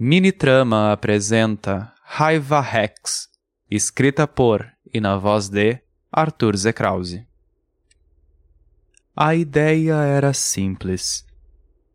Minitrama apresenta Raiva Rex, escrita por e na voz de Arthur Zekrause. A ideia era simples.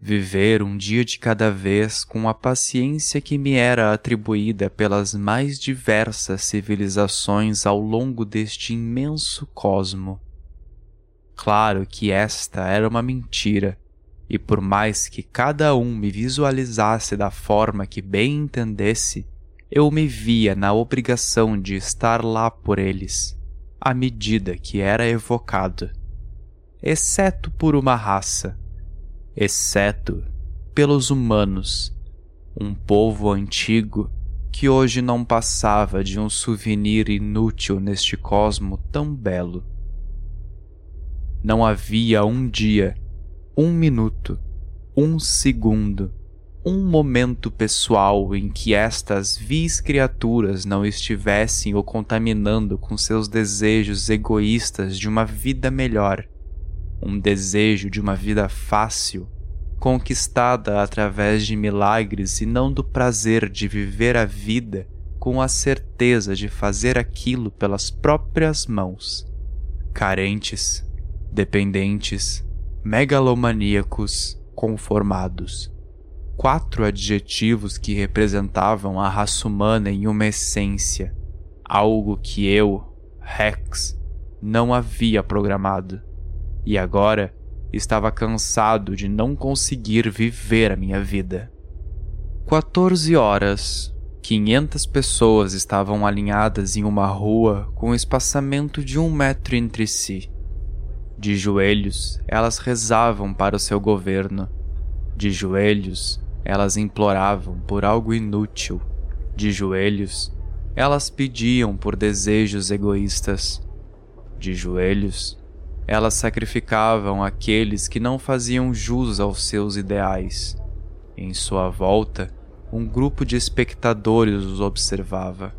Viver um dia de cada vez com a paciência que me era atribuída pelas mais diversas civilizações ao longo deste imenso cosmo. Claro que esta era uma mentira, e por mais que cada um me visualizasse da forma que bem entendesse, eu me via na obrigação de estar lá por eles, à medida que era evocado. Exceto por uma raça, exceto pelos humanos, um povo antigo que hoje não passava de um souvenir inútil neste cosmo tão belo. Não havia um dia um minuto, um segundo, um momento pessoal em que estas vis criaturas não estivessem o contaminando com seus desejos egoístas de uma vida melhor, um desejo de uma vida fácil, conquistada através de milagres e não do prazer de viver a vida com a certeza de fazer aquilo pelas próprias mãos. Carentes, dependentes, megalomaníacos conformados. Quatro adjetivos que representavam a raça humana em uma essência, algo que eu, Rex, não havia programado. E agora estava cansado de não conseguir viver a minha vida. 14 horas. 500 pessoas estavam alinhadas em uma rua com espaçamento de um metro entre si. De joelhos, elas rezavam para o seu governo. De joelhos, elas imploravam por algo inútil. De joelhos, elas pediam por desejos egoístas. De joelhos, elas sacrificavam aqueles que não faziam jus aos seus ideais. Em sua volta, um grupo de espectadores os observava.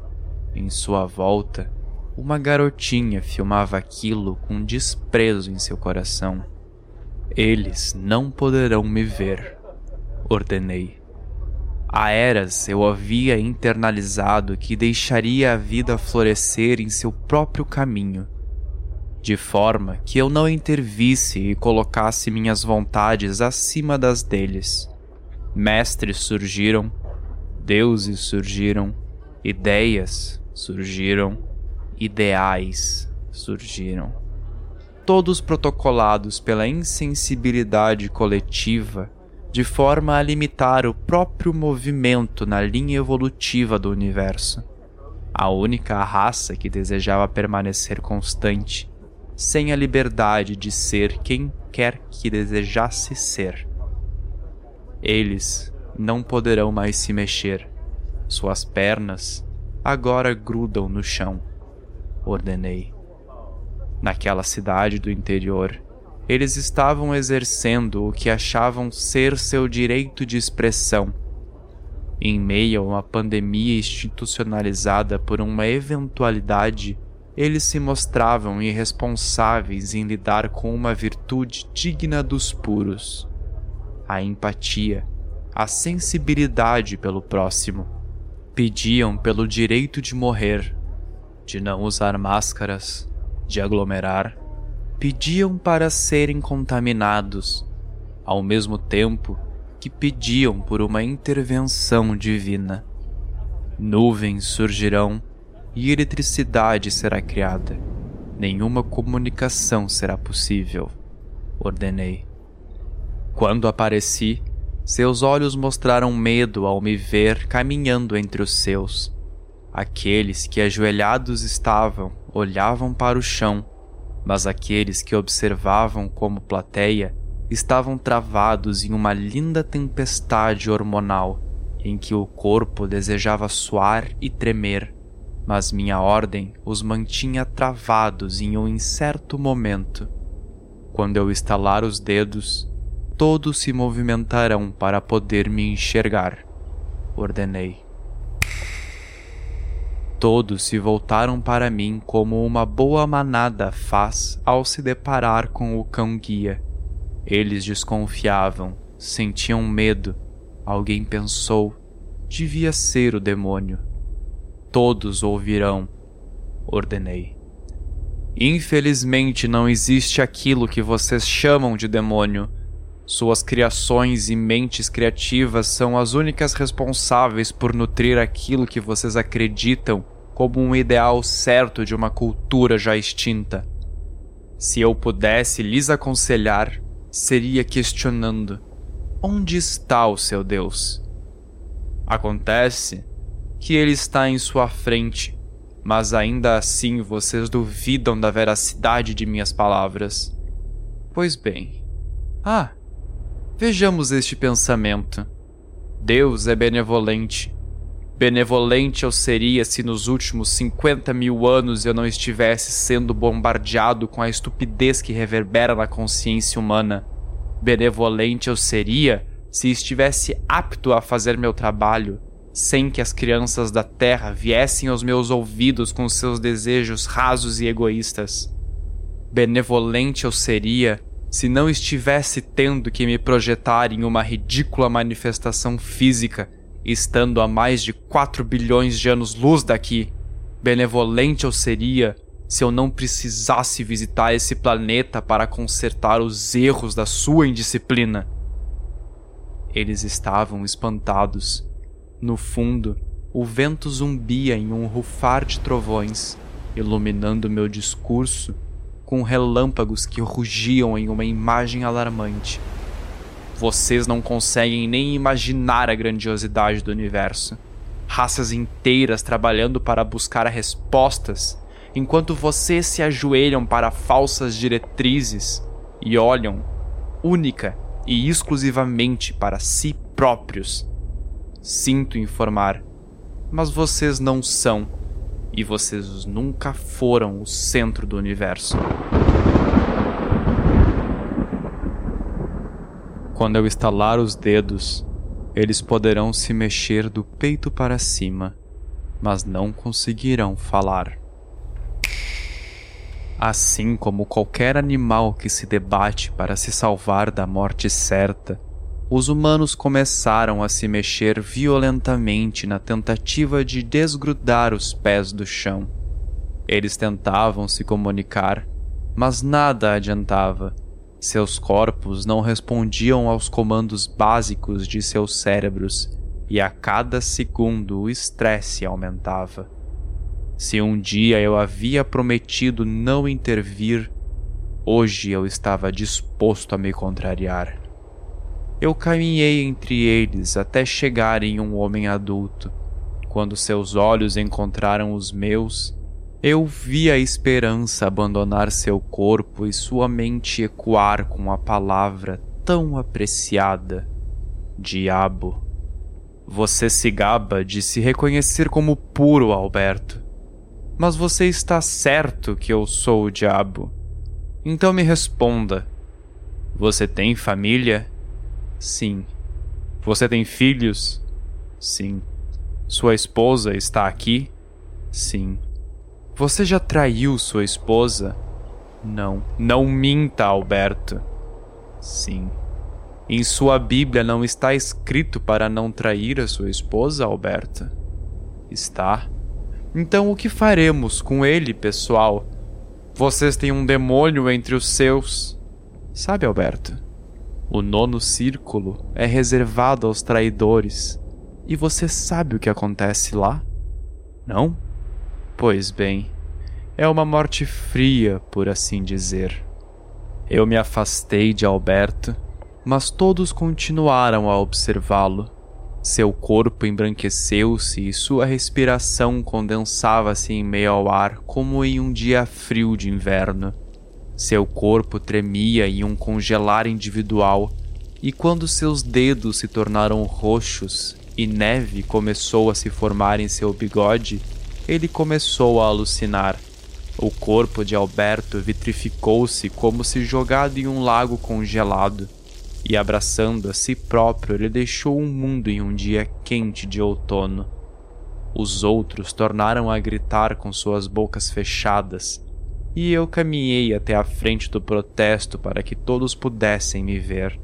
Em sua volta, uma garotinha filmava aquilo com desprezo em seu coração. Eles não poderão me ver, ordenei. Há eras eu havia internalizado que deixaria a vida florescer em seu próprio caminho, de forma que eu não intervisse e colocasse minhas vontades acima das deles. Mestres surgiram, deuses surgiram, ideias surgiram ideais surgiram. Todos protocolados pela insensibilidade coletiva, de forma a limitar o próprio movimento na linha evolutiva do universo. A única raça que desejava permanecer constante, sem a liberdade de ser quem quer que desejasse ser. Eles não poderão mais se mexer. Suas pernas agora grudam no chão ordenei. Naquela cidade do interior, eles estavam exercendo o que achavam ser seu direito de expressão. Em meio a uma pandemia institucionalizada por uma eventualidade, eles se mostravam irresponsáveis em lidar com uma virtude digna dos puros: a empatia, a sensibilidade pelo próximo. Pediam pelo direito de morrer, de não usar máscaras, de aglomerar, pediam para serem contaminados, ao mesmo tempo que pediam por uma intervenção divina. Nuvens surgirão e eletricidade será criada. Nenhuma comunicação será possível, ordenei. Quando apareci, seus olhos mostraram medo ao me ver caminhando entre os seus. Aqueles que ajoelhados estavam olhavam para o chão, mas aqueles que observavam como plateia estavam travados em uma linda tempestade hormonal em que o corpo desejava suar e tremer, mas minha ordem os mantinha travados em um incerto momento. Quando eu estalar os dedos, todos se movimentarão para poder me enxergar, ordenei. Todos se voltaram para mim como uma boa manada faz ao se deparar com o cão-guia. Eles desconfiavam, sentiam medo. Alguém pensou: devia ser o demônio. Todos ouvirão, ordenei. Infelizmente não existe aquilo que vocês chamam de demônio. Suas criações e mentes criativas são as únicas responsáveis por nutrir aquilo que vocês acreditam como um ideal certo de uma cultura já extinta. Se eu pudesse lhes aconselhar, seria questionando: onde está o seu Deus? Acontece que ele está em sua frente, mas ainda assim vocês duvidam da veracidade de minhas palavras. Pois bem. Ah, vejamos este pensamento. Deus é benevolente Benevolente eu seria se nos últimos 50 mil anos eu não estivesse sendo bombardeado com a estupidez que reverbera na consciência humana. Benevolente eu seria se estivesse apto a fazer meu trabalho, sem que as crianças da terra viessem aos meus ouvidos com seus desejos rasos e egoístas. Benevolente eu seria se não estivesse tendo que me projetar em uma ridícula manifestação física estando a mais de 4 bilhões de anos-luz daqui. Benevolente eu seria se eu não precisasse visitar esse planeta para consertar os erros da sua indisciplina. Eles estavam espantados. No fundo, o vento zumbia em um rufar de trovões, iluminando meu discurso com relâmpagos que rugiam em uma imagem alarmante. Vocês não conseguem nem imaginar a grandiosidade do universo. Raças inteiras trabalhando para buscar respostas, enquanto vocês se ajoelham para falsas diretrizes e olham única e exclusivamente para si próprios. Sinto informar, mas vocês não são, e vocês nunca foram o centro do universo. Quando eu estalar os dedos, eles poderão se mexer do peito para cima, mas não conseguirão falar. Assim como qualquer animal que se debate para se salvar da morte certa, os humanos começaram a se mexer violentamente na tentativa de desgrudar os pés do chão. Eles tentavam se comunicar, mas nada adiantava seus corpos não respondiam aos comandos básicos de seus cérebros e a cada segundo o estresse aumentava. Se um dia eu havia prometido não intervir, hoje eu estava disposto a me contrariar. Eu caminhei entre eles até chegar em um homem adulto. Quando seus olhos encontraram os meus, eu vi a esperança abandonar seu corpo e sua mente ecoar com a palavra tão apreciada: Diabo. Você se gaba de se reconhecer como puro, Alberto. Mas você está certo que eu sou o diabo. Então me responda: Você tem família? Sim. Você tem filhos? Sim. Sua esposa está aqui? Sim. Você já traiu sua esposa? Não. Não minta, Alberto. Sim. Em sua Bíblia não está escrito para não trair a sua esposa, Alberto? Está. Então o que faremos com ele, pessoal? Vocês têm um demônio entre os seus. Sabe, Alberto? O nono círculo é reservado aos traidores. E você sabe o que acontece lá? Não? Pois bem, é uma morte fria, por assim dizer. Eu me afastei de Alberto, mas todos continuaram a observá-lo. Seu corpo embranqueceu-se e sua respiração condensava-se em meio ao ar como em um dia frio de inverno. Seu corpo tremia em um congelar individual, e quando seus dedos se tornaram roxos e neve começou a se formar em seu bigode, ele começou a alucinar. O corpo de Alberto vitrificou-se como se jogado em um lago congelado, e abraçando a si próprio, ele deixou o mundo em um dia quente de outono. Os outros tornaram a gritar com suas bocas fechadas, e eu caminhei até a frente do protesto para que todos pudessem me ver.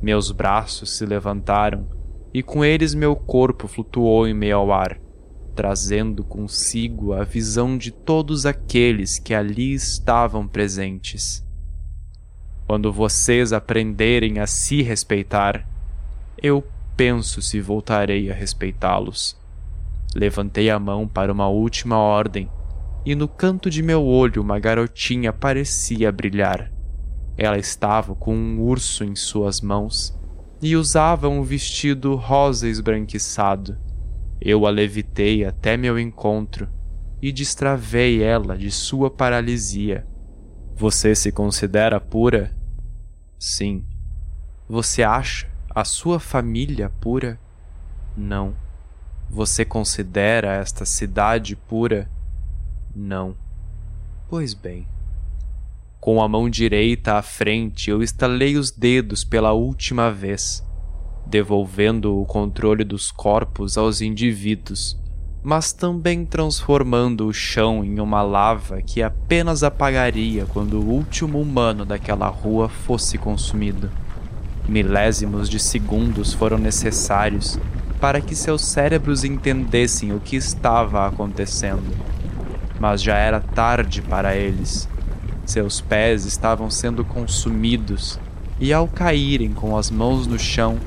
Meus braços se levantaram e com eles meu corpo flutuou em meio ao ar, trazendo consigo a visão de todos aqueles que ali estavam presentes. Quando vocês aprenderem a se respeitar, eu penso se voltarei a respeitá-los. Levantei a mão para uma última ordem, e no canto de meu olho uma garotinha parecia brilhar. Ela estava com um urso em suas mãos e usava um vestido rosa esbranquiçado. Eu a levitei até meu encontro e destravei ela de sua paralisia. Você se considera pura? Sim. Você acha a sua família pura? Não. Você considera esta cidade pura? Não. Pois bem. Com a mão direita à frente, eu estalei os dedos pela última vez, devolvendo o controle dos corpos aos indivíduos, mas também transformando o chão em uma lava que apenas apagaria quando o último humano daquela rua fosse consumido. Milésimos de segundos foram necessários para que seus cérebros entendessem o que estava acontecendo. Mas já era tarde para eles seus pés estavam sendo consumidos e, ao caírem com as mãos no chão,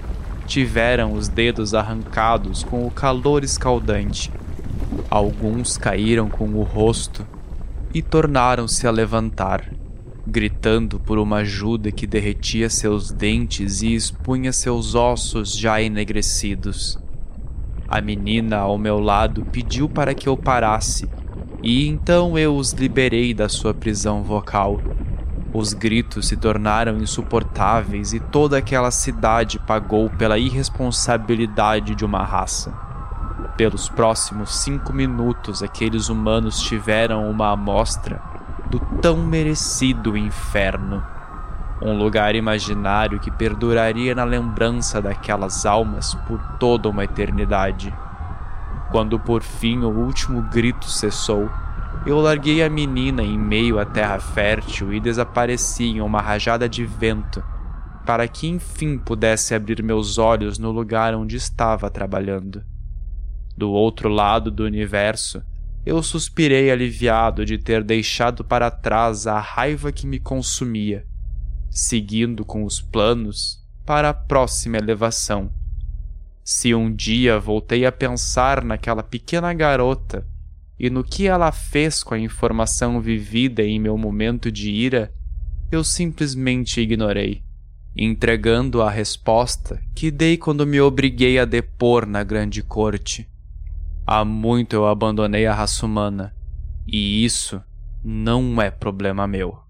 tiveram os dedos arrancados com o calor escaldante. Alguns caíram com o rosto e tornaram-se a levantar, gritando por uma ajuda que derretia seus dentes e expunha seus ossos já enegrecidos. A menina ao meu lado pediu para que eu parasse e então eu os liberei da sua prisão vocal. Os gritos se tornaram insuportáveis e toda aquela cidade pagou pela irresponsabilidade de uma raça. Pelos próximos cinco minutos, aqueles humanos tiveram uma amostra do tão merecido inferno. Um lugar imaginário que perduraria na lembrança daquelas almas por toda uma eternidade. Quando por fim o último grito cessou, eu larguei a menina em meio à terra fértil e desapareci em uma rajada de vento, para que enfim pudesse abrir meus olhos no lugar onde estava trabalhando. Do outro lado do universo, eu suspirei aliviado de ter deixado para trás a raiva que me consumia, seguindo com os planos para a próxima elevação se um dia voltei a pensar naquela pequena garota e no que ela fez com a informação vivida em meu momento de ira, eu simplesmente ignorei, entregando a resposta que dei quando me obriguei a depor na grande corte. Há muito eu abandonei a raça humana, e isso não é problema meu.